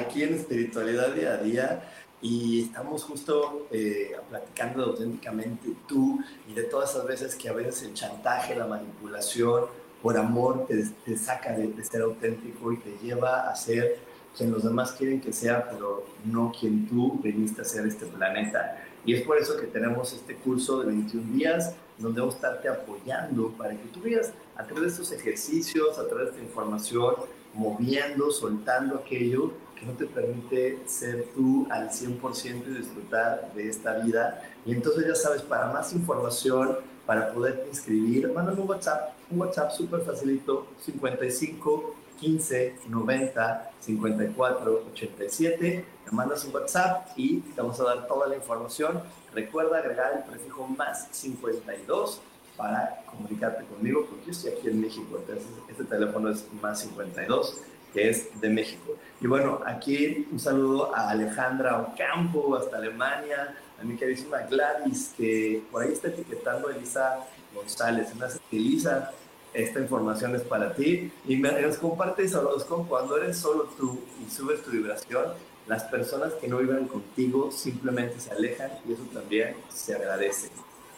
Speaker 1: Aquí en Espiritualidad Día a Día. y estamos justo eh, platicando auténticamente tú y de todas esas veces que a veces el chantaje, la manipulación por amor te, te saca de, de, ser auténtico y te lleva a ser quien los demás quieren que sea, pero no quien tú viniste a ser este planeta. Y es por eso que tenemos este curso de 21 días donde vamos a estarte apoyando para que tú veas a través de estos ejercicios, a través de esta información, moviendo, soltando aquello que no te permite ser tú al 100% y disfrutar de esta vida. Y entonces ya sabes, para más información, para poder inscribir, mándame un WhatsApp, un WhatsApp súper facilito, 55 15 90 54 87. Me mandas un WhatsApp y te vamos a dar toda la información. Recuerda agregar el prefijo más 52 para comunicarte conmigo, porque yo estoy aquí en México, entonces este teléfono es más 52, que es de México. Y bueno, aquí un saludo a Alejandra Ocampo, hasta Alemania, a mi queridísima Gladys, que por ahí está etiquetando a Elisa González. Me Elisa esta información es para ti y me, nos compartes con cuando eres solo tú y subes tu vibración, las personas que no viven contigo simplemente se alejan y eso también se agradece.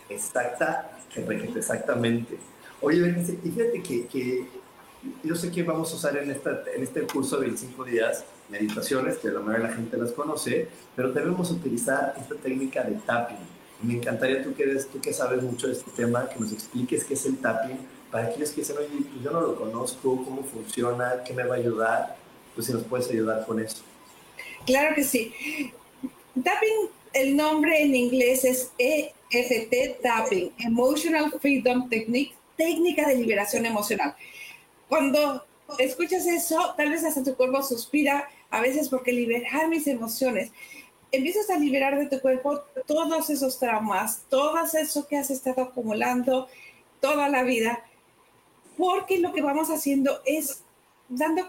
Speaker 1: Exacta, exactamente. Oye, fíjate que, que, yo sé que vamos a usar en, esta, en este curso de 25 días meditaciones, que la mayoría de la gente las conoce, pero debemos utilizar esta técnica de tapping. Me encantaría tú que, eres, tú que sabes mucho de este tema, que nos expliques qué es el tapping para aquellos que dicen, oye, pues yo no lo conozco, cómo funciona, qué me va a ayudar, pues si nos puedes ayudar con eso.
Speaker 2: Claro que sí. Tapping, el nombre en inglés es EFT Tapping, Emotional Freedom Technique, técnica de liberación emocional. Cuando escuchas eso, tal vez hasta tu cuerpo suspira, a veces porque liberar mis emociones, empiezas a liberar de tu cuerpo todos esos traumas, todo eso que has estado acumulando toda la vida porque lo que vamos haciendo es dando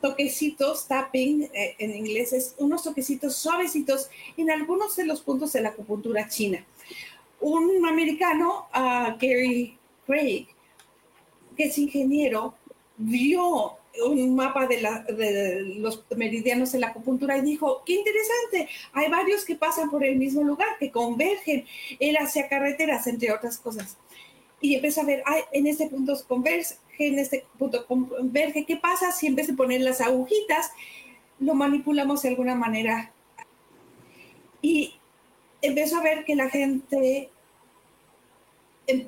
Speaker 2: toquecitos, tapping eh, en inglés, es unos toquecitos suavecitos en algunos de los puntos de la acupuntura china. Un americano, uh, Gary Craig, que es ingeniero, vio un mapa de, de, los meridianos en la acupuntura y dijo, qué interesante, hay varios que pasan por el mismo lugar, que convergen, él hacia carreteras, entre otras cosas y empieza a ver, en este punto converge, en este punto converge, ¿qué pasa si en vez de poner las agujitas, lo manipulamos de alguna manera? Y empezó a ver que la gente em,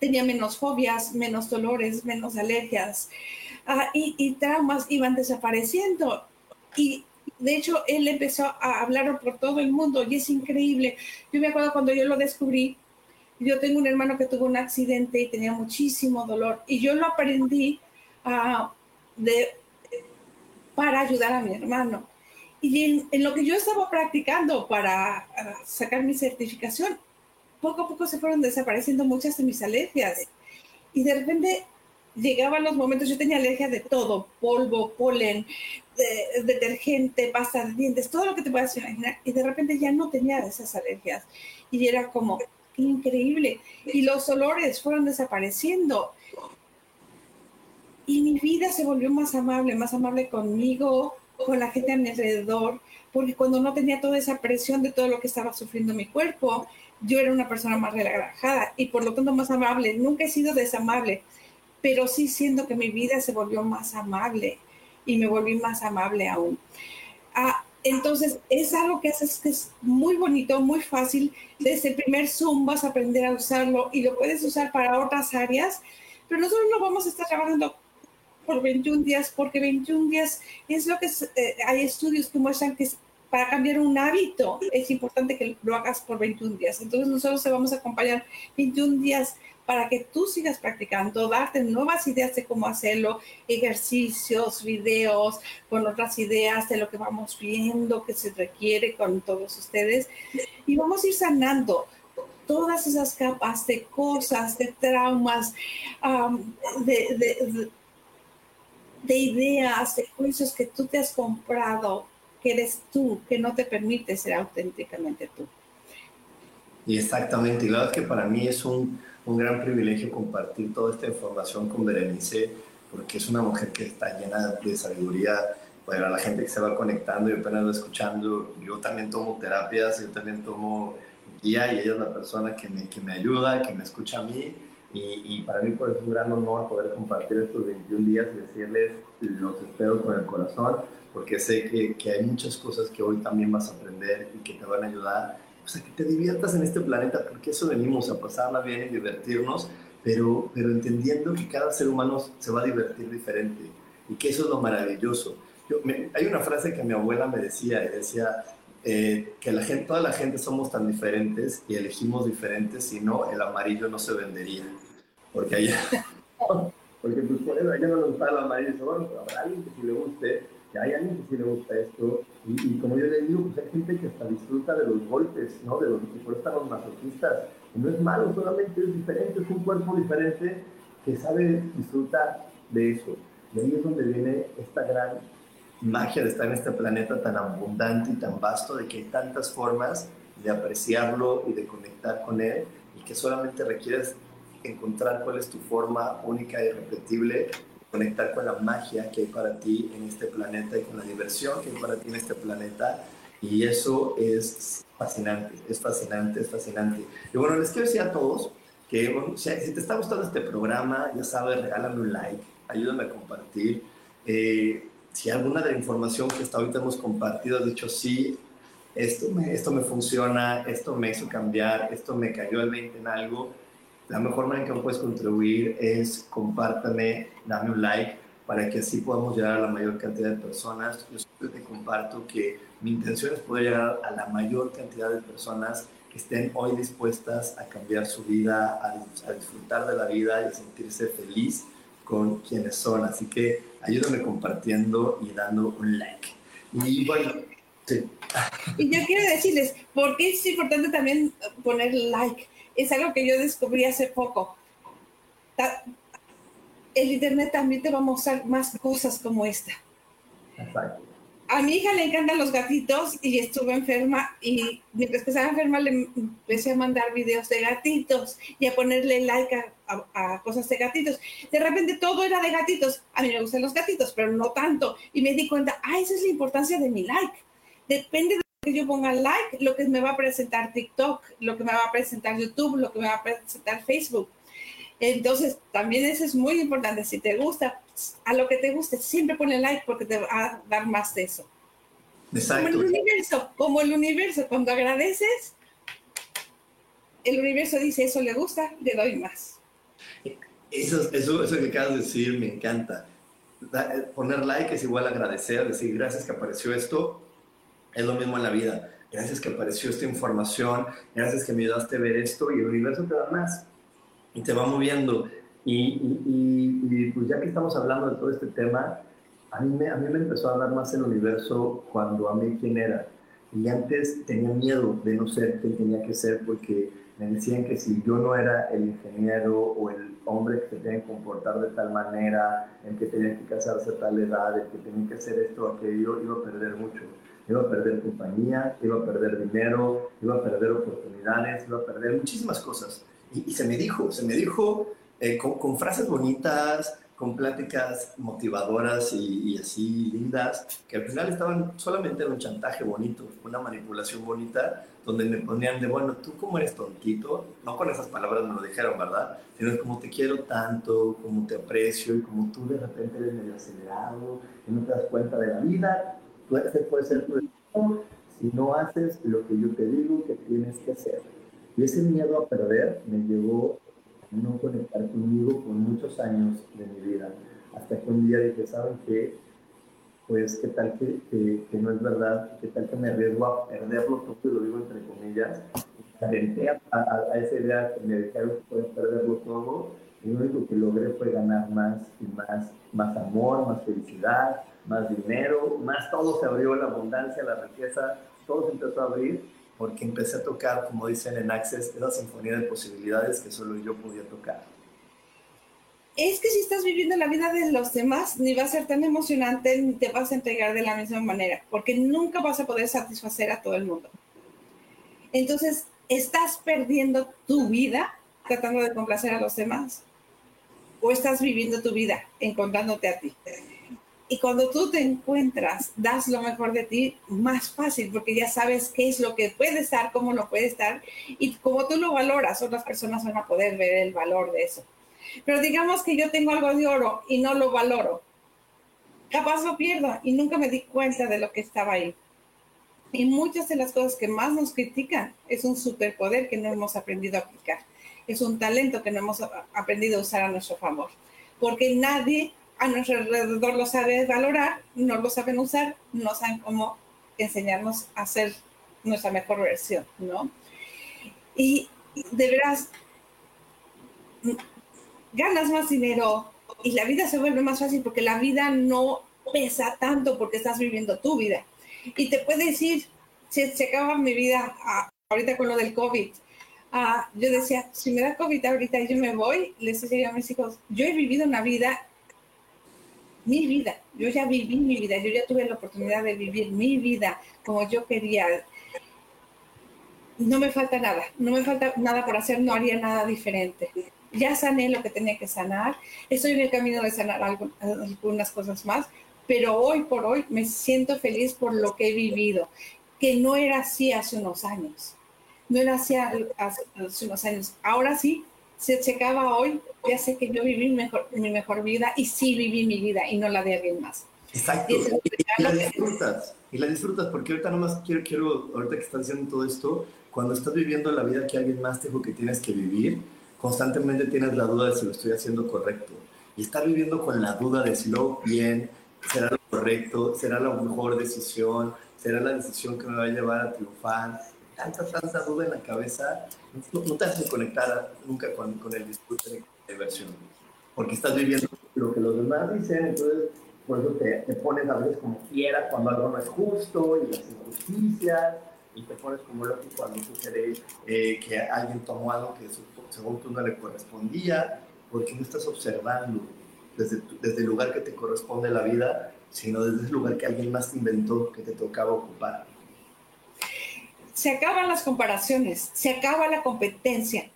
Speaker 2: tenía menos fobias, menos dolores, menos alergias ah, y, y traumas iban desapareciendo. Y de hecho, él empezó a hablar por todo el mundo y es increíble. Yo me acuerdo cuando yo lo descubrí, yo tengo un hermano que tuvo un accidente y tenía muchísimo dolor y yo lo aprendí uh, de, para ayudar a mi hermano. Y en, lo que yo estaba practicando para ah, sacar mi certificación, poco a poco se fueron desapareciendo muchas de mis alergias. Y de repente llegaban los momentos, yo tenía alergia de todo, polvo, polen, de, detergente, pasta de dientes, todo lo que te puedas imaginar. Y de repente ya no tenía esas alergias. Y era como, increíble. Y los olores fueron desapareciendo. Y mi vida se volvió más amable, más amable conmigo, con la gente a mi alrededor, porque cuando no tenía toda esa presión de todo lo que estaba sufriendo mi cuerpo, yo era una persona más relajada y por lo tanto más amable. Nunca he sido desamable, pero sí siento que mi vida se volvió más amable y me volví más amable aún. Ah, entonces, es algo que haces que es muy bonito, muy fácil. Desde el primer Zoom vas a aprender a usarlo y lo puedes usar para otras áreas, pero nosotros lo vamos a estar trabajando por 21 días, porque 21 días es lo que eh, hay estudios que muestran que para cambiar un hábito es importante que lo hagas por 21 días. Entonces, nosotros te vamos a acompañar 21 días para que tú sigas practicando, darte nuevas ideas de cómo hacerlo, ejercicios, videos, con otras ideas de lo que vamos viendo que se requiere con todos ustedes. Y vamos a ir sanando todas esas capas de cosas, de traumas, de, de ideas, de juicios que tú te has comprado, que eres tú, que no te permite ser auténticamente tú.
Speaker 1: Y exactamente, y la verdad es que para mí es un, un gran privilegio compartir toda esta información con Berenice, porque es una mujer que está llena de sabiduría. para la gente que se va conectando y apenas va escuchando, yo también tomo terapias, yo también tomo guía y ella es la persona que me, que me ayuda, que me escucha a mí y, y, para mí pues, es un gran honor poder compartir estos 21 días y decirles los espero con el corazón porque sé que, que hay muchas cosas que hoy también vas a aprender y que te van a ayudar o sea, que te diviertas en este planeta, porque eso venimos a pasarla bien y divertirnos, pero, pero entendiendo que cada ser humano se va a divertir diferente y que eso es lo maravilloso. Yo, hay una frase que mi abuela me decía, y decía eh, que la gente, toda la gente somos tan diferentes y elegimos diferentes, si no, el amarillo no se vendería. Porque allá, porque pues por eso allá no le gusta el amarillo, bueno, habrá alguien que si le guste, que hay alguien que sí le gusta esto, y, como yo le digo, pues hay gente que hasta disfruta de los golpes, ¿no? De los, y por están los masoquistas, no es malo, solamente es diferente, es un cuerpo diferente que sabe disfrutar de eso. Y ahí es donde viene esta gran magia de estar en este planeta tan abundante y tan vasto, de que hay tantas formas de apreciarlo y de conectar con él, y que solamente requieres encontrar cuál es tu forma única y irrepetible conectar con la magia que hay para ti en este planeta y con la diversión que hay para ti en este planeta. Y eso es fascinante, es fascinante, es fascinante. Y bueno, les quiero decir a todos que si te está gustando este programa, ya sabes, regálame un like, ayúdame a compartir. Eh, si alguna de la información que hasta ahorita hemos compartido has dicho, sí, esto me, esto me funciona, esto me hizo cambiar, esto me cayó el 20 en algo, la mejor manera en que puedes contribuir es compártame, dame un like para que así podamos llegar a la mayor cantidad de personas. Yo siempre te comparto que mi intención es poder llegar a la mayor cantidad de personas que estén hoy dispuestas a cambiar su vida, a, disfrutar de la vida y a sentirse feliz con quienes son. Así que ayúdame compartiendo y dando un like. Y bueno, sí.
Speaker 2: Y yo quiero decirles, ¿por qué es importante también poner like? es algo que yo descubrí hace poco. El Internet también te va a mostrar más cosas como esta. A mi hija le encantan los gatitos y estuve enferma y mientras que estaba enferma le empecé a mandar videos de gatitos y a ponerle like a, cosas de gatitos. De repente todo era de gatitos. A mí me gustan los gatitos, pero no tanto. Y me di cuenta, ah, esa es la importancia de mi like. Depende de que yo ponga like, lo que me va a presentar TikTok, lo que me va a presentar YouTube, lo que me va a presentar Facebook. Entonces, también eso es muy importante. Si te gusta, a lo que te guste, siempre ponle like porque te va a dar más de eso. Como el universo, como el universo, cuando agradeces, el universo dice, eso le gusta, le doy más.
Speaker 1: Eso, eso, eso que acabas de decir me encanta. Poner like es igual a agradecer, decir gracias que apareció esto, es lo mismo en la vida. Gracias que apareció esta información, gracias que me ayudaste a ver esto y el universo te da más y te va moviendo. Y, pues ya que estamos hablando de todo este tema, a mí, me, a mí me empezó a hablar más el universo cuando amé quién era. Y antes tenía miedo de no ser quien tenía que ser porque me decían que si yo no era el ingeniero o el hombre que se tenía que comportar de tal manera, el que tenía que casarse a tal edad, el que tenía que hacer esto o aquello, iba a perder mucho iba a perder compañía, iba a perder dinero, iba a perder oportunidades, iba a perder muchísimas cosas. Y, se me dijo, se me dijo eh, con, frases bonitas, con pláticas motivadoras y, así lindas, que al final estaban solamente en un chantaje bonito, una manipulación bonita, donde me ponían de, bueno, tú como eres tontito, no con esas palabras me lo dijeron, ¿verdad? Sino como te quiero tanto, como te aprecio y como tú de repente eres medio acelerado y no te das cuenta de la vida, ese puede ser tu si no haces lo que yo te digo que tienes que hacer. Y ese miedo a perder me llevó a no conectar conmigo por muchos años de mi vida. Hasta que un día dije, ¿saben qué? Pues, ¿qué tal que, que, no es verdad? ¿Qué tal que me arriesgo a perderlo todo? Y lo digo entre comillas. Y a, a, esa idea que me dijeron que puedes perderlo todo. Y lo único que logré fue ganar más y más, más amor, más felicidad, más dinero, más todo se abrió, la abundancia, la riqueza, todo se empezó a abrir porque empecé a tocar, como dicen en Access, esa sinfonía de posibilidades que solo yo podía tocar.
Speaker 2: Es que si estás viviendo la vida de los demás, ni va a ser tan emocionante, ni te vas a entregar de la misma manera, porque nunca vas a poder satisfacer a todo el mundo. Entonces, ¿estás perdiendo tu vida tratando de complacer a los demás? ¿O estás viviendo tu vida encontrándote a ti? Y cuando tú te encuentras, das lo mejor de ti, más fácil, porque ya sabes qué es lo que puede estar, cómo lo puede estar, y como tú lo valoras, otras personas van a poder ver el valor de eso. Pero digamos que yo tengo algo de oro y no lo valoro. Capaz lo pierdo y nunca me di cuenta de lo que estaba ahí. Y muchas de las cosas que más nos critican es un superpoder que no hemos aprendido a aplicar. Es un talento que no hemos aprendido a usar a nuestro favor. Porque nadie a nuestro alrededor lo sabe valorar, no lo saben usar, no saben cómo enseñarnos a ser nuestra mejor versión, ¿no? Y de veras, ganas más dinero y la vida se vuelve más fácil porque la vida no pesa tanto porque estás viviendo tu vida. Y te puede decir, se, se acaba mi vida ahorita con lo del COVID. Ah, yo decía, si me da COVID ahorita y yo me voy, les decía a mis hijos, yo he vivido una vida mi vida. Yo ya viví mi vida, yo ya tuve la oportunidad de vivir mi vida como yo quería. No me falta nada, no me falta nada por hacer, no haría nada diferente. Ya sané lo que tenía que sanar, estoy en el camino de sanar algunas cosas más, pero hoy por hoy me siento feliz por lo que he vivido, que no era así hace unos años. No era así hace unos años. Ahora sí, se checaba hoy, ya sé que yo viví mejor, mi mejor vida y sí viví mi vida y no la de alguien más.
Speaker 1: Exacto. Y, la disfrutas. Y la disfrutas porque ahorita nomás quiero, quiero, ahorita que estás haciendo todo esto, cuando estás viviendo la vida que alguien más te dijo que tienes que vivir, constantemente tienes la duda de si lo estoy haciendo correcto. Y estar viviendo con la duda de si lo bien, será lo correcto, será la mejor decisión, será la decisión que me va a llevar a triunfar. Tanta, tanta duda en la cabeza no, te hace conectar nunca con, con el disfrute de la diversión, porque estás viviendo lo que los demás dicen, entonces por eso te, te, pones a veces como quieras cuando algo no es justo y las injusticias, y te pones como loco cuando sucede eh, que alguien tomó algo que según tú no le correspondía, porque no estás observando desde, desde el lugar que te corresponde la vida, sino desde el lugar que alguien más te inventó que te tocaba ocupar
Speaker 2: se acaban las comparaciones, se acaba la competencia.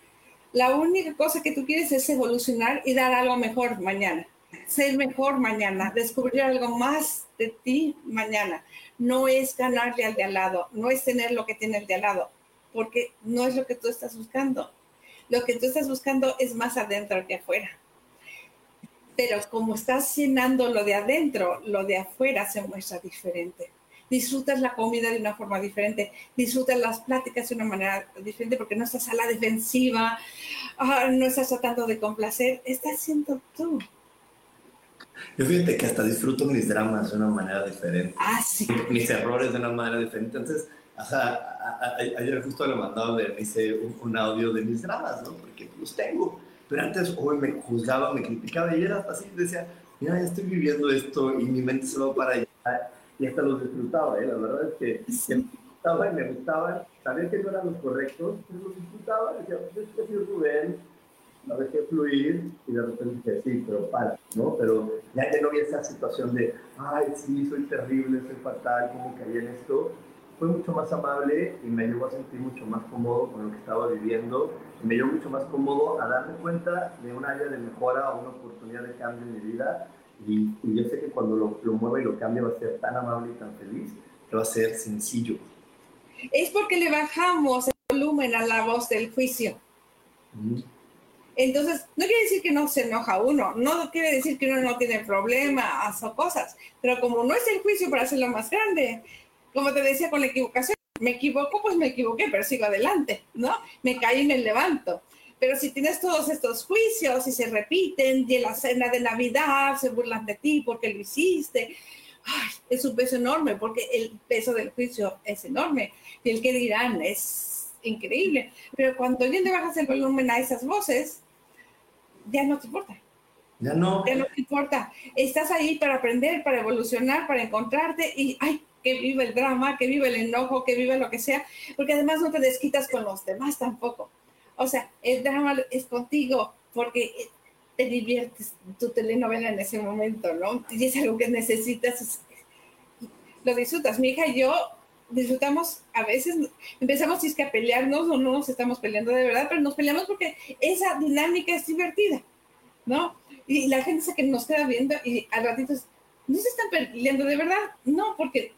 Speaker 2: La única cosa que tú quieres es evolucionar y dar algo mejor mañana, ser mejor mañana, descubrir algo más de ti mañana. No es ganarle al de al lado, no es tener lo que tiene el de al lado, porque no es lo que tú estás buscando. Lo que tú estás buscando es más adentro que afuera. Pero como estás llenando lo de adentro, lo de afuera se muestra diferente disfrutas la comida de una forma diferente, disfrutas las pláticas de una manera diferente porque no estás a la defensiva, ah, no estás tratando de complacer, estás siendo tú.
Speaker 1: Yo fíjate que hasta disfruto mis dramas de una manera diferente.
Speaker 2: Ah, sí.
Speaker 1: Mis errores de una manera diferente. Entonces, o sea, ayer justo le mandaba, me hice un, audio de mis dramas, ¿no? Porque los tengo. Pero antes hoy me juzgaba, me criticaba y era así, decía, mira, estoy viviendo esto y mi mente se va para allá y hasta los disfrutaba, ¿eh? la verdad es que, me gustaba y me gustaba, sabía que no eran los correctos, pero los disfrutaba, decía, pues es que Rubén, la dejé fluir y de repente dije, sí, pero para, ¿no? Pero ya que no había esa situación de, ay, sí, soy terrible, soy fatal, ¿cómo caí en esto? Fue mucho más amable y me ayudó a sentir mucho más cómodo con lo que estaba viviendo y me ayudó mucho más cómodo a darme cuenta de un área de mejora o una oportunidad de cambio en mi vida y, yo sé que cuando lo, lo mueva y lo cambie va a ser tan amable y tan feliz que va a ser sencillo.
Speaker 2: Es porque le bajamos el volumen a la voz del juicio. Entonces, no quiere decir que no se enoja uno, no quiere decir que uno no tiene problemas o cosas, pero como no es el juicio para hacerlo más grande, como te decía con la equivocación, me equivoco, pues me equivoqué, pero sigo adelante, ¿no? Me caí y me levanto. Pero si tienes todos estos juicios y se repiten, y en la cena de Navidad se burlan de ti porque lo hiciste, es un peso enorme porque el peso del juicio es enorme. Y el que dirán es increíble. Pero cuando ya le bajas el volumen a esas voces, ya no te importa.
Speaker 1: Ya no.
Speaker 2: Ya no te importa. Estás ahí para aprender, para evolucionar, para encontrarte y, ay, que vive el drama, que vive el enojo, que vive lo que sea, porque además no te desquitas con los demás tampoco. O sea, el drama es contigo porque te diviertes tu telenovela en ese momento, ¿no? Y es algo que necesitas, lo disfrutas. Mi hija y yo disfrutamos, a veces empezamos a pelearnos o no nos estamos peleando de verdad, pero nos peleamos porque esa dinámica es divertida, ¿no? Y la gente se que nos queda viendo y al ratito no se están peleando de verdad, no, porque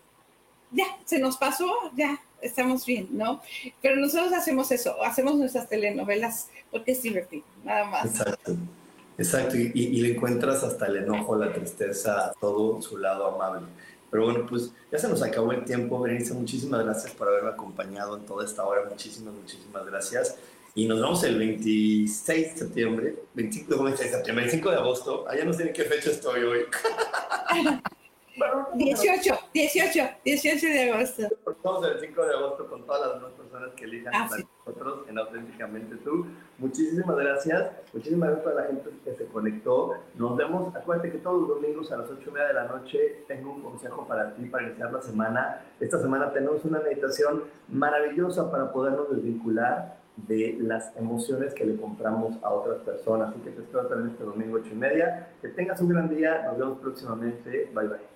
Speaker 2: ya, se nos pasó, ya, estamos bien, ¿no? Pero nosotros hacemos eso, hacemos nuestras telenovelas porque es divertido, nada más.
Speaker 1: Exacto. Exacto, y, le encuentras hasta el enojo, la tristeza, todo su lado amable. Pero bueno, pues ya se nos acabó el tiempo, Berenice, muchísimas gracias por haberme acompañado en toda esta hora, muchísimas, muchísimas gracias. Y nos vemos el 26 de septiembre, 25, 26 de septiembre, 25 de agosto, allá no sé en qué fecha estoy hoy.
Speaker 2: 18, 18, 18 de agosto.
Speaker 1: Vamos el 5 de agosto con todas las demás personas que elijan ah, nosotros en Auténticamente Tú. Muchísimas gracias. Muchísimas gracias a la gente que se conectó. Nos vemos. Acuérdate que todos los domingos a las 8 y media de la noche tengo un consejo para ti para iniciar la semana. Esta semana tenemos una meditación maravillosa para podernos desvincular de las emociones que le compramos a otras personas. Así que te espero también este domingo 8 y media. Que tengas un gran día. Nos vemos próximamente. Bye bye.